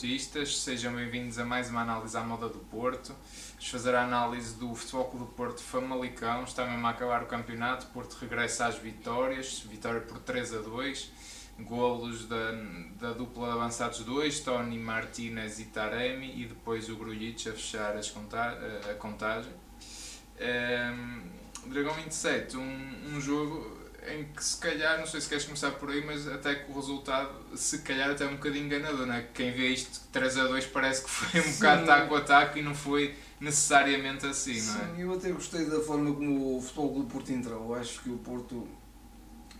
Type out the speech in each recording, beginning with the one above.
Portistas, sejam bem-vindos a mais uma análise à moda do Porto. Vamos fazer a análise do Futebol Clube do Porto Famalicão. Está mesmo a acabar o campeonato. Porto regressa às vitórias. Vitória por 3 a 2. Golos da, da dupla de avançados 2, Tony Martinez e Taremi. E depois o Grujic a fechar conta a contagem. Um, ehm, Dragão 27, um, um jogo em que se calhar, não sei se queres começar por aí, mas até que o resultado, se calhar, até é um bocadinho enganador, não é? Quem vê isto 3 a 2 parece que foi um Sim. bocado taco a taco e não foi necessariamente assim, Sim, não é? eu até gostei da forma como o Futebol do Porto entrou. Acho que o Porto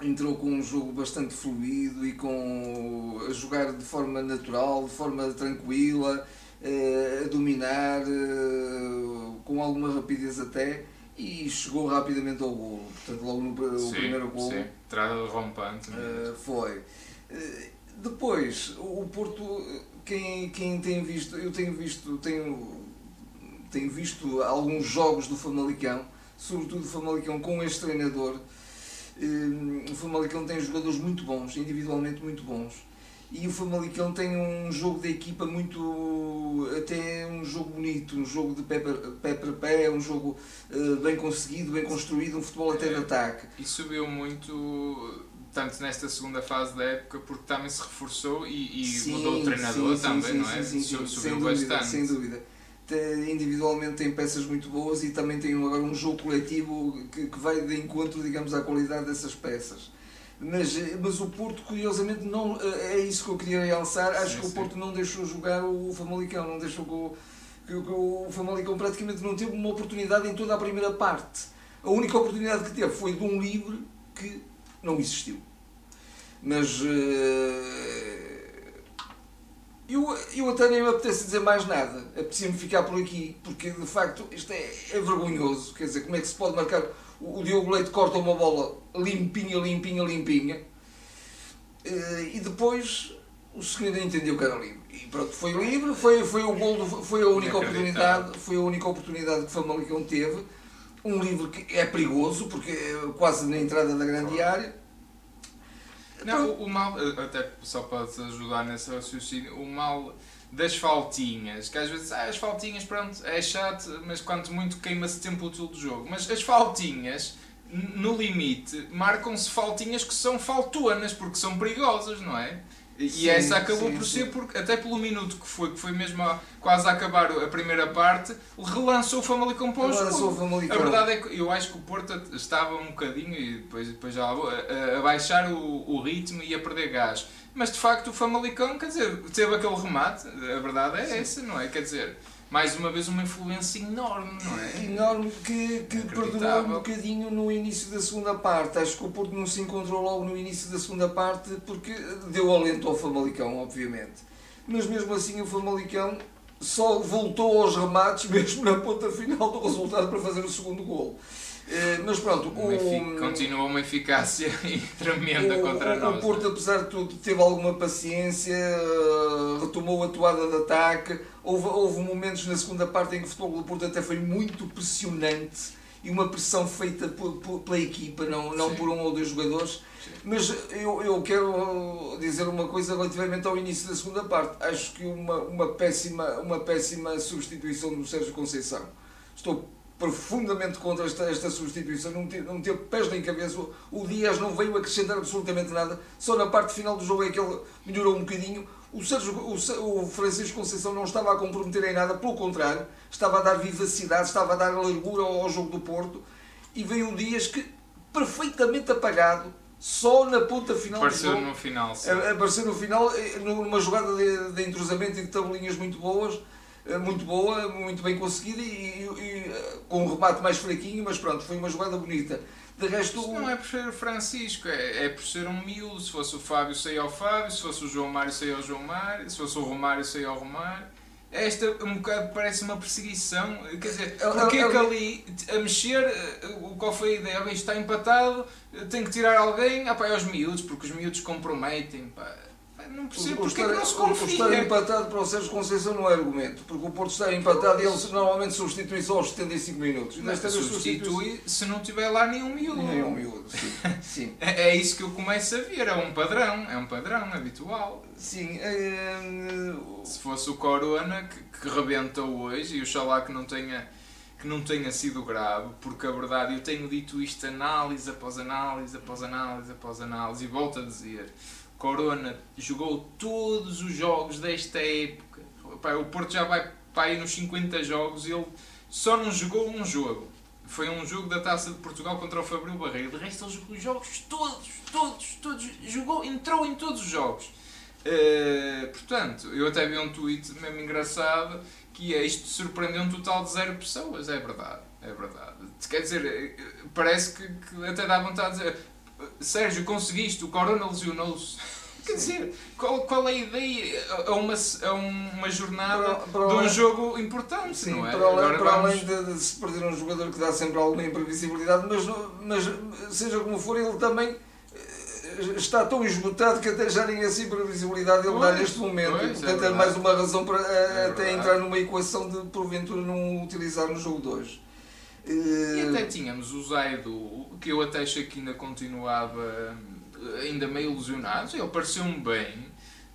entrou com um jogo bastante fluido e com a jogar de forma natural, de forma tranquila, eh, a dominar, eh, com alguma rapidez até e chegou rapidamente ao golo. Portanto, logo no sim, primeiro golo. Sim, entrada rompante. Uh, foi. Uh, depois, o Porto, quem, quem tem visto, eu tenho visto, tenho, tenho visto alguns jogos do Famalicão, sobretudo o Famalicão com este treinador. Uh, o Famalicão tem jogadores muito bons, individualmente muito bons e o Famalicão tem um jogo de equipa muito até um jogo bonito, um jogo de pé para pé, um jogo uh, bem conseguido, bem construído, um futebol até de é, ataque. E subiu muito tanto nesta segunda fase da época porque também se reforçou e, e sim, mudou o treinador sim, também, sim, não é? Sim, sim, subiu sem dúvida, bastante. Sem dúvida. Individualmente tem peças muito boas e também tem agora um jogo coletivo que, que vai de encontro, digamos, à qualidade dessas peças. Mas, mas o Porto, curiosamente, não, é isso que eu queria realçar. Acho sim, que o Porto sim. não deixou jogar o Famalicão, não deixou que o, que, o Famalicão praticamente não teve uma oportunidade em toda a primeira parte. A única oportunidade que teve foi de um livre que não existiu. Mas uh, eu, eu até nem me apetece dizer mais nada. Apetecia-me ficar por aqui, porque de facto isto é, é vergonhoso. Quer dizer, como é que se pode marcar o Diogo Leite corta uma bola limpinha, limpinha, limpinha. Eh, e depois o senhor entendeu que era livre. E pronto, foi livre, foi, foi o gol, foi a única oportunidade, foi a única oportunidade que o Famalicão teve. Um livro que é perigoso, porque é quase na entrada da grande área. Não, o, o mal, até só para te ajudar nesse raciocínio, o mal das faltinhas, que às vezes ah, as faltinhas, pronto, é chato, mas quanto muito queima-se tempo útil do jogo. Mas as faltinhas, no limite, marcam-se faltinhas que são faltuanas, porque são perigosas, não é? E sim, essa acabou sim, por sim. ser, porque, até pelo minuto que foi, que foi mesmo a, quase a acabar a primeira parte, relançou o Famalicão para o jogo. A verdade é que eu acho que o Porto estava um bocadinho, e depois, depois já a, a baixar o, o ritmo e a perder gás. Mas de facto o Famalicão, quer dizer, teve aquele remate, a verdade é essa, não é? Quer dizer, mais uma vez uma influência enorme, não é? Enorme que, que perdurou um bocadinho no início da segunda parte. Acho que o Porto não se encontrou logo no início da segunda parte porque deu alento ao Famalicão, obviamente. Mas mesmo assim o Famalicão só voltou aos remates mesmo na ponta final do resultado para fazer o segundo gol. Eh, mas pronto, o, continua uma eficácia tremenda o, contra o, nós. O Porto, apesar de tudo, teve alguma paciência, eh, retomou a toada de ataque. Houve, houve momentos na segunda parte em que o futebol do Porto até foi muito pressionante e uma pressão feita por, por, pela equipa, não, não por um ou dois jogadores. Sim. Mas eu, eu quero dizer uma coisa relativamente ao início da segunda parte. Acho que uma, uma, péssima, uma péssima substituição do Sérgio Conceição. Estou profundamente contra esta, esta substituição, não teve, não teve pés nem cabeça. O Dias não veio acrescentar absolutamente nada, só na parte final do jogo é que ele melhorou um bocadinho. O, Sérgio, o, o Francisco Conceição não estava a comprometer em nada, pelo contrário, estava a dar vivacidade, estava a dar largura ao, ao jogo do Porto. E veio o Dias que, perfeitamente apagado, só na ponta final apareceu do jogo. no final, sim. Apareceu no final, eh, numa jogada de, de entrosamento e de tabelinhas muito boas muito boa, muito bem conseguida e, e, eh, com um remate mais fraquinho, mas pronto, foi uma jogada bonita. De resto, Isso não é por ser o Francisco, é, é por ser um miúdo. Se fosse o Fábio, saía ao Fábio, se fosse o João Mário, saía ao João Mário, se fosse o Romário, saía ao Romário. Esta um bocado parece uma perseguição. Quer dizer, porque é que ali a mexer, eh, qual foi a ideia? está empatado, tem que tirar alguém, ah, pá, é aos miúdos, porque os miúdos comprometem. Pá Não percebo O porque estar, é não se o estar confia. empatado para o Sérgio Conceição não é argumento, porque o Porto está empatado e ele normalmente substitui só aos 75 minutos. Mas desta vez substitui se não tiver lá nenhum miúdo. nem um miúdo. Sim, sim. É, é isso que eu começo a ver, é um padrão, é um padrão habitual. sim eh, Se fosse o Corona que, que rebenta hoje, e oxalá que não tenha que não tenha sido grave, porque a verdade, eu tenho dito isto análise após análise, após análise, após análise, e volto a dizer, Corona jogou todos os jogos desta época. Pá, o Porto já vai para aí nos 50 jogos e ele só não jogou um jogo. Foi um jogo da Taça de Portugal contra o Fabril Barreiro. De resto ele jogou os jogos todos, todos, todos. Jogou, entrou em todos os jogos. Uh, portanto, eu até vi um tweet mesmo engraçado que é isto surpreendeu um total de zero pessoas. É verdade, é verdade. Quer dizer, eh, parece que, que até dá vontade de dizer Sérgio, conseguiste, o Corona lesionou-se. Quer dizer, qual, qual é a ideia? É uma, é uma jornada Para- para de um além- jogo importante, Sim, não é? para além, para vamos- além de, de se perder um jogador que dá sempre alguma imprevisibilidade, mas, mas seja como for, ele também eh, está tão esgotado que até já nem essa imprevisibilidade ele dá neste momento. pois, e, é portanto, é, verdade. mais uma razão para eh, É até entrar numa equação de porventura não utilizar no jogo de hoje. E Eh, até tínhamos o Zaido, que eu até achei que ainda continuava eh, ainda meio ilusionado, ele pareceu-me bem.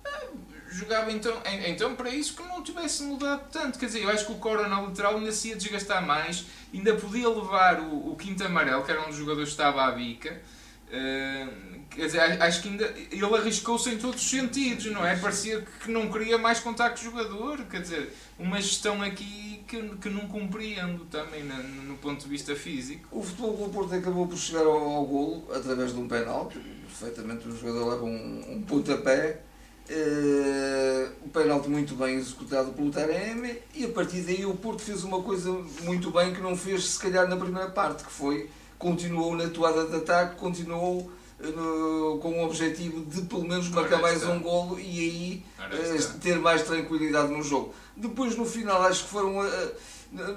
Eh, Jogava então, en- então para isso que não tivesse mudado tanto. Quer dizer, eu acho que o Corona lateral ainda se ia desgastar mais, ainda podia levar o, o Quinto Amarelo, que era um dos jogadores que estava à bica. Eh, quer dizer, acho que ainda ele arriscou-se em todos os sentidos, não é? Parecia que não queria mais contacto jogador. Quer dizer, uma gestão aqui que, que não compreendo também no ponto de vista físico. O Futebol Clube Porto acabou por chegar ao, ao golo através de um penalti. Perfeitamente o jogador leva um, um pontapé. Eh, o penalti muito bem executado pelo Taremi e a partir daí o Porto fez uma coisa muito bem que não fez se calhar na primeira parte, que foi continuou na toada de ataque, continuou no- com o objetivo de pelo menos marcar mais um golo e aí eh, ter mais tranquilidade no jogo. Depois no final acho que foram eh,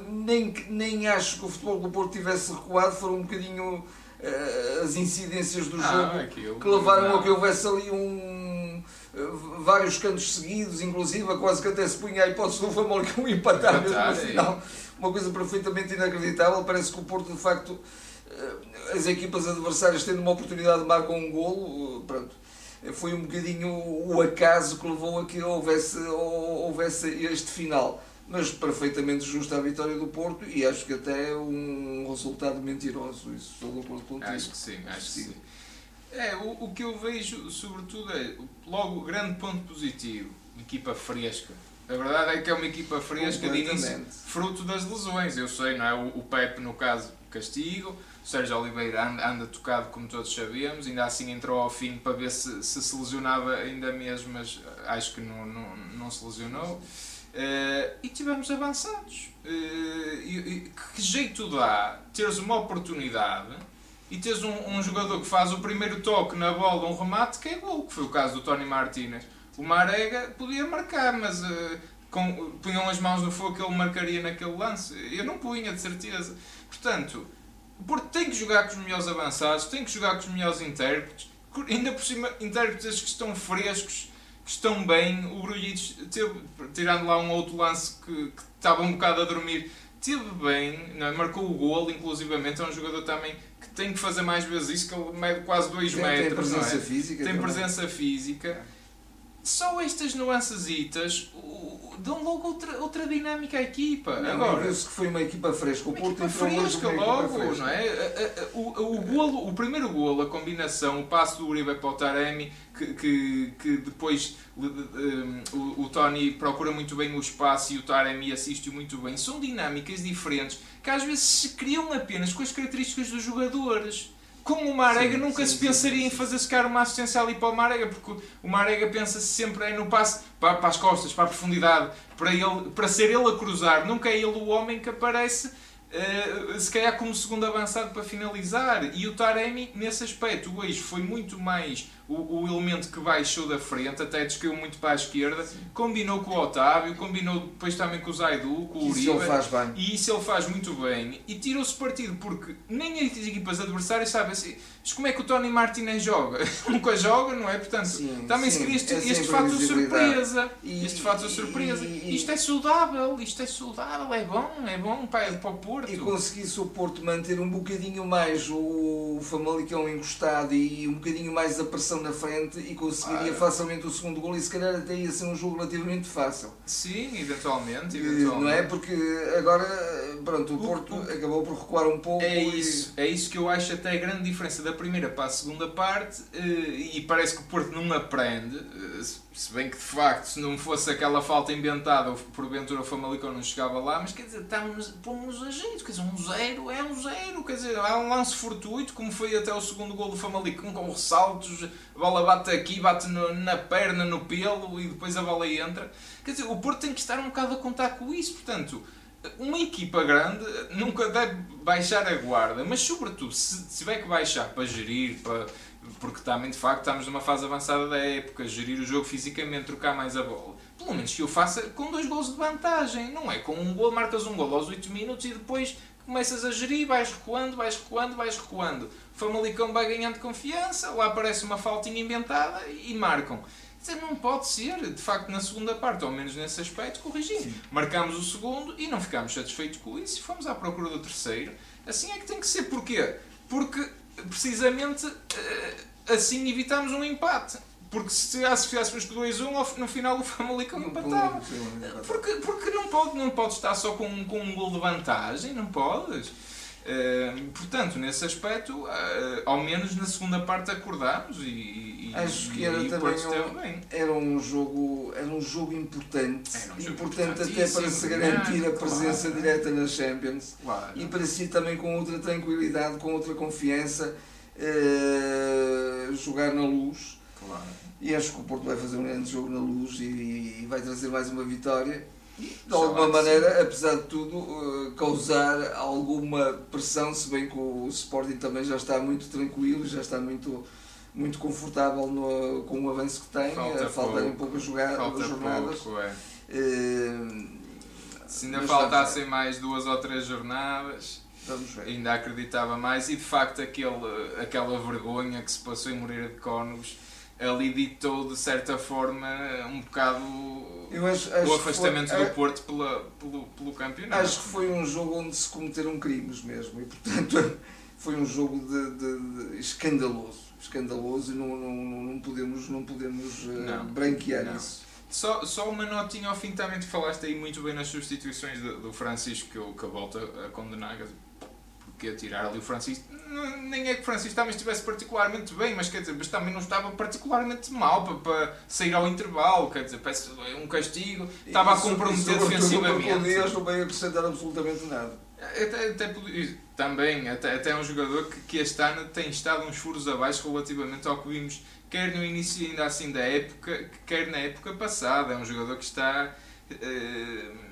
nem, nem acho que o futebol do Porto tivesse recuado, foram um bocadinho eh, as incidências do Ah, jogo aquilo. que levaram Não. a que houvesse ali um eh, vários cantos seguidos, inclusive quase que até se punha a hipótese do Famalicão empatar mesmo no Empatar, é. final. Uma coisa perfeitamente inacreditável. Parece que o Porto, de facto, eh, as equipas adversárias tendo uma oportunidade marcam um golo. eh, Pronto. Eh, Foi um bocadinho o acaso que levou a que houvesse, houvesse este final. Mas perfeitamente justa a vitória do Porto e acho que até um resultado mentiroso. Isso estou de acordo contigo. Acho que sim, acho que sim. É, o, o que eu vejo, sobretudo, é logo o grande ponto positivo, equipa fresca. A verdade é que é uma equipa fresca de início, fruto das lesões. Eu sei, não é? O, o Pepe, no caso, castigo. Sérgio Oliveira anda, anda tocado, como todos sabemos. Ainda assim entrou ao fim para ver se se, se lesionava ainda mesmo, mas acho que não, não, não se lesionou. Eh, e tivemos avançados. Eh, e, e que jeito dá teres uma oportunidade e teres um, um jogador que faz o primeiro toque na bola, um remate, que é gol, que foi o caso do Tony Martínez. O Marega podia marcar, mas eh, com, punham as mãos no fogo que ele marcaria naquele lance. Eu não punha, de certeza. Portanto, Porto tem que jogar com os melhores avançados, tem que jogar com os melhores intérpretes, ainda por cima, intérpretes que estão frescos, que estão bem. O teve, tirando lá um outro lance que, que estava um bocado a dormir, teve bem, não é? marcou o gol, inclusivamente. É um jogador também que tem que fazer mais vezes isso, que ele mede quase 2 Tem, tem metros. presença é? física. tem também. presença física. Só estas nuancesitas dão logo outra, outra dinâmica à equipa. Não, Agora, viu-se que foi uma equipa fresca. O uma Porto equipa fresca uma equipa logo, fresca. não é? O, o, golo, o primeiro golo, a combinação, o passo do Uribe para o Taremi, que, que, que depois um, o, o Tony procura muito bem o espaço e o Taremi assiste muito bem, são dinâmicas diferentes que às vezes se criam apenas com as características dos jogadores. Com o Marega Sim, nunca sim, se pensaria sim, em fazer secar uma assistência ali para o Marega, porque o Marega pensa-se sempre é no passe para, para as costas, para a profundidade, para, ele, para ser ele a cruzar. Nunca é ele o homem que aparece, eh, se calhar como segundo avançado para finalizar. E o Taremi, nesse aspecto, hoje foi muito mais o, o elemento que baixou da frente, até descaiu muito para a esquerda, Sim. combinou com o Otávio, combinou depois também com o Zaidu, com o Uribe. E isso ele faz muito bem. E tirou-se partido, porque nem as equipas adversárias sabem assim, mas como é que o Tony Martinez joga? Nunca joga, não é? Portanto, sim, também sim, se cria este, é este fato de surpresa. E, este fato de surpresa. E, e, isto é saudável, isto é saudável, é bom, é bom para, para o Porto. E conseguisse o Porto manter um bocadinho mais o Famalicão encostado e um bocadinho mais a pressão na frente e conseguiria ah, facilmente o segundo gol e se calhar até ia ser um jogo relativamente fácil. Sim, eventualmente, eventualmente. Não é? Porque agora, pronto, o Porto o, o, acabou por recuar um pouco. É isso, e... é isso que eu acho até a grande diferença da primeira para a segunda parte eh, e parece que o Porto não aprende, eh, se bem que de facto se não fosse aquela falta inventada, porventura o Famalicão não chegava lá, mas quer dizer, estamos, pomos a jeito, quer dizer, um zero é um zero, quer dizer, há um lance fortuito, como foi até o segundo gol do Famalicão, com ressaltos, a bola bate aqui, bate no, na perna, no pelo e depois a bola entra. Quer dizer, o Porto tem que estar um bocado a contar com isso, portanto uma equipa grande nunca deve baixar a guarda, mas sobretudo se tiver que baixar para gerir, para, porque também de facto estamos numa fase avançada da época, gerir o jogo fisicamente, trocar mais a bola. Pelo menos que o faça com dois gols de vantagem, não é? Com um gol, marcas um gol aos 8 minutos e depois começas a gerir, vais recuando, vais recuando, vais recuando. O Famalicão vai ganhando confiança, lá aparece uma faltinha inventada e marcam. Dizer, não pode ser, de facto, na segunda parte, ou menos nesse aspecto, corrigir. Marcámos o segundo e não ficámos satisfeitos com isso e fomos à procura do terceiro. Assim é que tem que ser. Porquê? Porque, precisamente, eh, assim evitámos um empate. Porque se fizéssemos com 2-1, no final o Famalicão empatava. Porque, porque não, pode, não pode estar só com, com um gol de vantagem, não podes. Uh, portanto, nesse aspecto, uh, ao menos na segunda parte acordámos e, e acho que era também um, era um jogo era um jogo importante um jogo importante até para se garantir a presença claro. direta nas Champions claro. e para si também com outra tranquilidade com outra confiança uh, jogar na luz claro. e acho que o Porto vai fazer um grande jogo na luz e, e vai trazer mais uma vitória de alguma maneira, apesar de tudo, eh, causar alguma pressão, se bem que o Sporting também já está muito tranquilo, já está muito, muito confortável no, com o avanço que tem, falta eh, faltarem poucas jogadas, jornadas. Pouco, é. Uh, se ainda faltassem mais duas ou três jornadas, ainda acreditava mais. E de facto aquele, aquela vergonha que se passou em Moreira de Cónegos ali ditou de certa forma um bocado acho, acho o afastamento foi, do Porto pela, pelo, pelo campeonato. Acho que foi um jogo onde se cometeram crimes mesmo e portanto foi um jogo de, de, de escandaloso. Escandaloso e não, não, não podemos, não podemos eh, não, branquear não. isso. Só, só uma notinha ao fim também, tu falaste aí muito bem nas substituições do, do Francisco que eu, que eu volto a condenar porque tirar ali o Francisco, nem é que o Francisco também estivesse particularmente bem, mas quer dizer, mas também não estava particularmente mal para, para sair ao intervalo, quer dizer, parece um castigo, estava a comprometer defensivamente. O Dias não veio acrescentar absolutamente nada. Até, até, também, até, até um jogador que, que este ano tem estado uns furos abaixo relativamente ao que vimos, quer no início ainda assim da época, quer na época passada. É um jogador que está. Uh,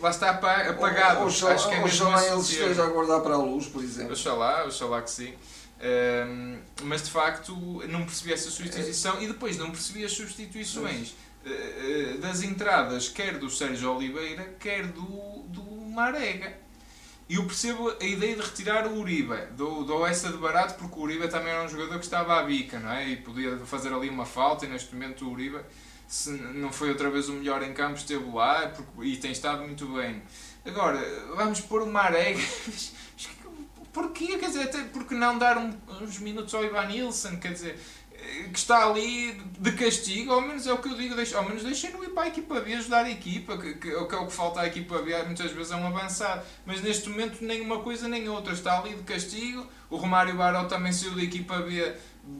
lá está apagado. Oxalá, Acho que é oxalá ele esteja a guardar para a luz, por exemplo. Oxalá, oxalá que sim. Um, mas de facto não percebi essa substituição é. e depois não percebi as substituições uh, das entradas, quer do Sérgio Oliveira, quer do, do Marega. E eu percebo a ideia de retirar o Uribe, dou, dou essa de barato, porque o Uribe também era um jogador que estava à bica, não é? E podia fazer ali uma falta, e neste momento o Uribe se não foi outra vez o melhor em campo, esteve lá porque, e tem estado muito bem. Agora, vamos pôr o Marega. Porquê? Quer dizer, até porque não dar um, uns minutos ao Ivan Nilsson? Quer dizer, que está ali de castigo, ao menos é o que eu digo, deixe, ao menos deixem-no ir para a equipa B ajudar a equipa, que, que, que, é o que falta à equipa B muitas vezes é um avançado, mas neste momento nem uma coisa nem outra, está ali de castigo, o Romário Baró também saiu da equipa B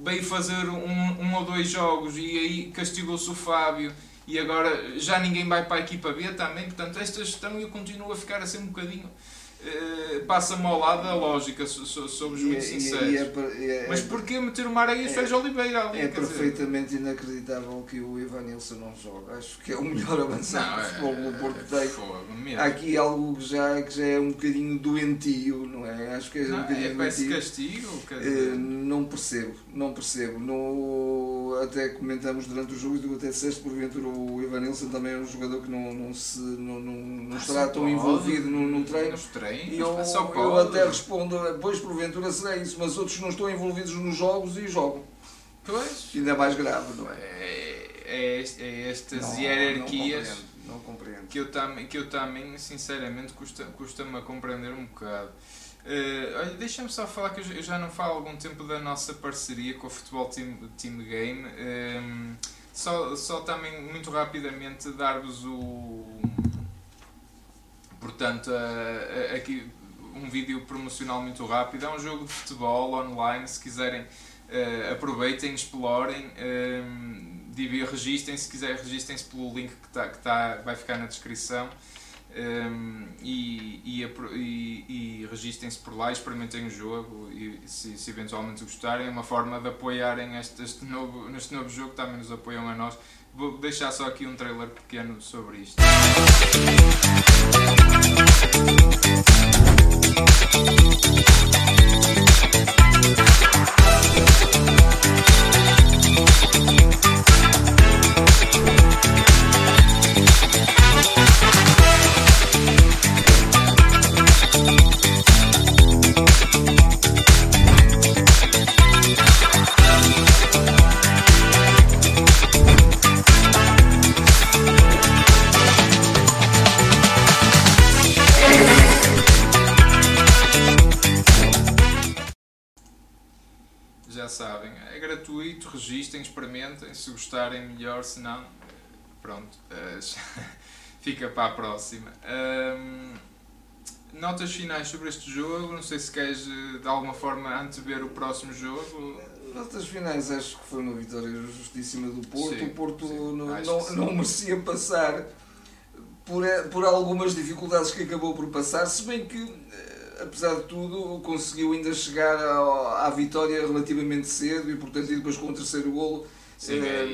veio fazer um, um ou dois jogos e aí castigou-se o Fábio e agora já ninguém vai para a equipa B também, portanto esta gestão eu continuo a ficar assim um bocadinho passa-me ao lado a lógica, somos muito é- é- sinceros. É, é, Mas porquê meter o Maranhão e o Sérgio Oliveira ali? É perfeitamente inacreditável que o Ivan Nilsson não joga. Acho que é o melhor avançado que o futebol do Porto tem. Há aqui algo que já, que já é um bocadinho doentio, não é? Acho que é um bocadinho é, parece castigo. Uh, não percebo, não percebo. No, até comentamos durante o jogo e tu até disseste, porventura, o Ivan Nilsson também é um jogador que não, não, se, não, não, não estará tão envolvido no, no treino. Treinos, e eu, eu até respondo, pois porventura será isso, mas outros não estão envolvidos nos jogos e jogam. Pois. Ainda é mais grave, não é? É, é, é estas não, hierarquias não compreendo, não compreendo. Que, eu tam, que eu também, sinceramente, custa-me custa a compreender um bocado. Uh, olha, deixa-me só falar que eu já não falo há algum tempo da nossa parceria com o Futebol Team, team Game. Um, ehm, só, só também, muito rapidamente, dar-vos o. Portanto, aqui um vídeo promocional muito rápido. É um jogo de futebol online. Se quiserem, uh, aproveitem, explorem. Uh, registrem, se quiser, registrem-se pelo link que, tá, que tá, vai ficar na descrição. Um, e, e, e, e registrem-se por lá, experimentem o jogo e se, se, eventualmente gostarem, é uma forma de apoiarem este, este, novo, neste novo jogo, também nos apoiam a nós. Vou deixar só aqui um trailer pequeno sobre isto. Se gostarem, melhor. Se não, pronto, uh, fica para a próxima. Um, notas finais sobre este jogo. Não sei se queres eh, de alguma forma antever o próximo jogo. Notas finais, acho que foi uma vitória justíssima do Porto. Sim, o Porto sim, não, não, não merecia passar por, eh, por algumas dificuldades que acabou por passar, se bem que apesar de tudo, conseguiu ainda chegar à, à vitória relativamente cedo e, portanto, e depois com o terceiro golo. Sim, eh,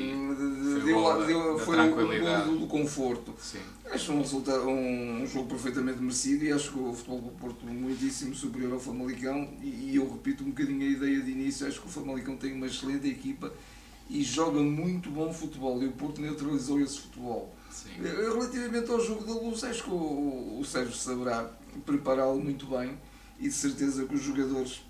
deu, deu, foi o golo do conforto. Sim. Acho um, resultado, um, um jogo perfeitamente merecido e acho que o futebol do Porto muitíssimo superior ao Famalicão. E, e eu repito um bocadinho a ideia de início: acho que o Famalicão tem uma excelente equipa e joga muito bom futebol. E o Porto neutralizou esse futebol. Sim. Eh, relativamente ao jogo da luz, acho que o, o Sérgio saberá prepará-lo muito bem e de certeza que os jogadores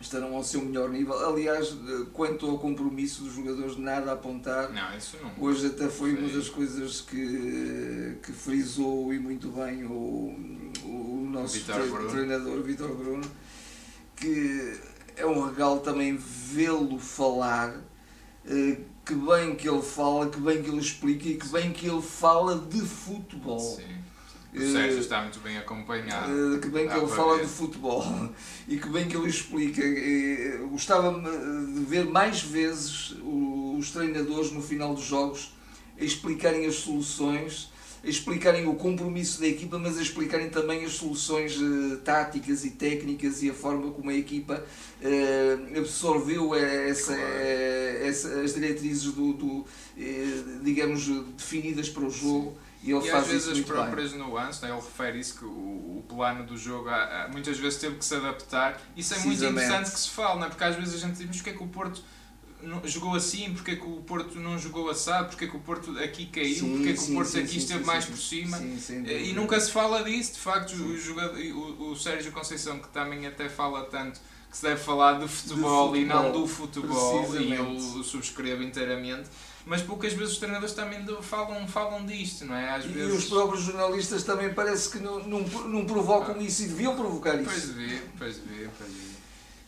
estarão ao seu melhor nível. Aliás, eh, quanto ao compromisso dos jogadores, nada a apontar. Não, isso não. Hoje até foi uma das coisas que, que frisou e muito bem o, o nosso Vitor treinador Vitor Bruno, que é um regalo também vê-lo falar, eh, que bem que ele fala, que bem que ele explica e que bem que ele fala de futebol. Sim o Sérgio eh, está muito bem acompanhado. Eh, que bem que ele fala ver. de futebol e que bem que ele explica. Eh, gostava de ver mais vezes os treinadores no final dos jogos a explicarem as soluções, a explicarem o compromisso da equipa, mas a explicarem também as soluções táticas e técnicas e a forma como a equipa absorveu essa, essa, as diretrizes do, do digamos definidas para o jogo. Sim e, ele e faz às vezes as próprias nuances, né? ele refere isso que o, o plano do jogo muitas vezes teve que se adaptar. Isso é muito interessante que se fala, né? porque às vezes a gente diz, mas porque é que o Porto jogou assim, porque é que o Porto não jogou assado, porque é que o Porto aqui caiu, sim, porque é que sim, o Porto sim, aqui esteve mais por cima. e nunca se fala disso, de facto, o, jogador, o, o Sérgio Conceição, que também até fala tanto que se deve falar de futebol, de futebol e não do futebol, e eu subscrevo inteiramente mas poucas vezes os treinadores também falam, falam disto, não é? Às e vezes... os próprios jornalistas também parece que não, não, não provocam ah. isso e deviam provocar isso. Pois devia, pois devia, pois devia.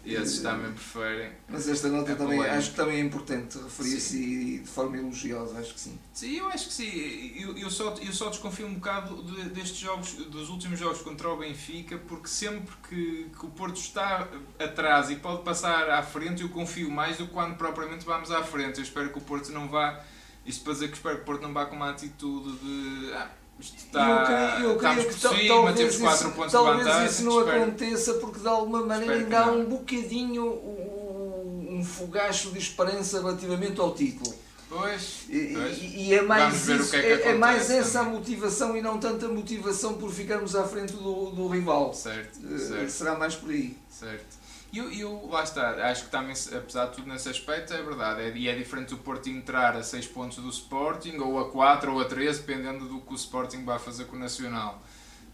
E esses também preferem. Mas esta nota é também acho que também é importante referir-se de forma elogiosa, acho que sim. Sim, eu acho que sim. Eu, eu, só, eu só desconfio um bocado de, destes jogos, dos últimos jogos contra o Benfica, porque sempre que, que o Porto está atrás e pode passar à frente, eu confio mais do que quando propriamente vamos à frente. Eu espero que o Porto não vá. Isto para dizer que espero que o Porto não vá com uma atitude de. Ah, Está, eu creio, eu creio que cima, talvez, temos 4 isso, talvez isso não espero- aconteça porque de alguma maneira ainda há um bocadinho um, fogacho de esperança relativamente ao título. Pois, pois. e- e é mais, isso, que é que é, é mais acontece essa a motivação e não tanta motivação por ficarmos à frente do, do rival. Certo, Eh, certo. Será mais por aí. Certo. E eu, eu, lá está, acho que também, apesar de tudo nesse aspecto, é verdade. É, e é diferente o Porto entrar a 6 pontos do Sporting, ou a 4 ou a 13, dependendo do que o Sporting vai fazer com o Nacional.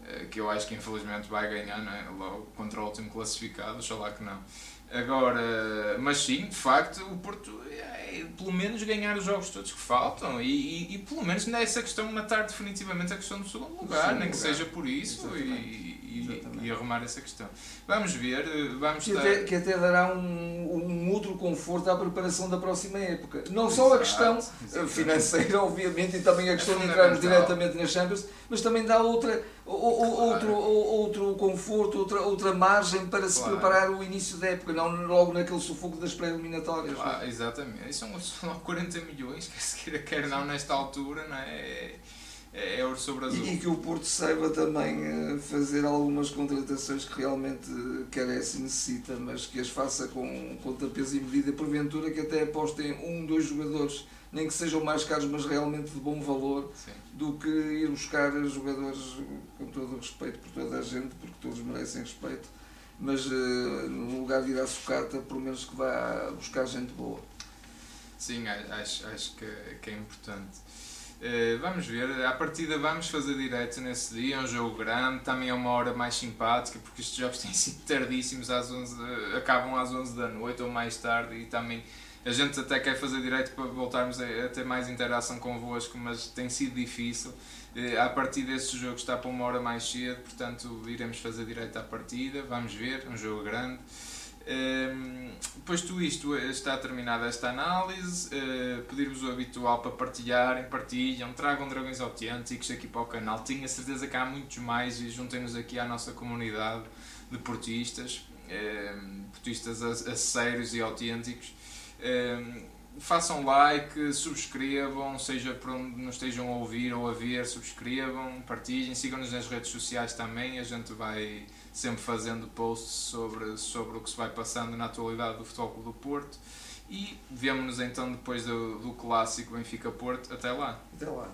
Eh, Que eu acho que infelizmente vai ganhar, não é? Logo contra o último classificado, oxalá que não. Agora, mas sim, de facto, o Porto é, pelo menos ganhar os jogos todos que faltam e, e, e pelo menos nessa questão matar definitivamente a questão do segundo lugar, segundo nem que lugar. seja por isso e, e, e arrumar essa questão. Vamos ver, eh, vamos Que até, que até dará um, um outro conforto à preparação da próxima época. Não só a Exato, questão eh, exato. financeira, obviamente, e também a questão de fundamental. entrarmos diretamente nas Champions, mas também dá outra, o- Claro. outro, outro conforto, outra, outra margem para se Claro. preparar o início da época, não logo naquele sufoco das pré-eliminatórias. é? Ah, exatamente. E são são 40 milhões, quer se queira, quer não, nesta altura, não é? É, é sobre azul. E, que o Porto saiba também eh, fazer algumas contratações que realmente eh, carece e necessita, mas que as faça com, com tapeza e medida, porventura que até apostem um, dois jogadores, nem que sejam mais caros, mas realmente de bom valor, Sim. do que ir buscar jogadores com todo o respeito por toda a gente, porque todos merecem respeito, mas eh, no lugar de ir à sucata, pelo menos que vá buscar gente boa. Sim, acho, acho que, que é importante. Eh, vamos ver, à partida vamos fazer direto nesse dia, é um jogo grande, também é uma hora mais simpática, porque estes jogos têm sido tardíssimos, às 11, eh, acabam às 11 da noite ou mais tarde, e também a gente até quer fazer direito para voltarmos a, a ter mais interação convosco, mas tem sido difícil. Eh, À partida esse jogo está para uma hora mais cedo, portanto iremos fazer direito à partida, vamos ver, é um jogo grande. Ehm, Posto isto, eh, está terminada esta análise. eh, Pedir-vos o habitual para partilharem, partilham, tragam dragões autênticos aqui para o canal. Tenho a certeza que há muitos mais e juntem-nos aqui à nossa comunidade de portistas, ehm, portistas a, a sérios e autênticos. Ehm, façam like, subscrevam, seja por onde nos estejam a ouvir ou a ver, subscrevam, partilhem, sigam-nos nas redes sociais também, a gente vai sempre fazendo posts sobre, sobre o que se vai passando na atualidade do Futebol Clube do Porto e vemo-nos então depois do, do clássico Benfica-Porto, até lá! Até lá.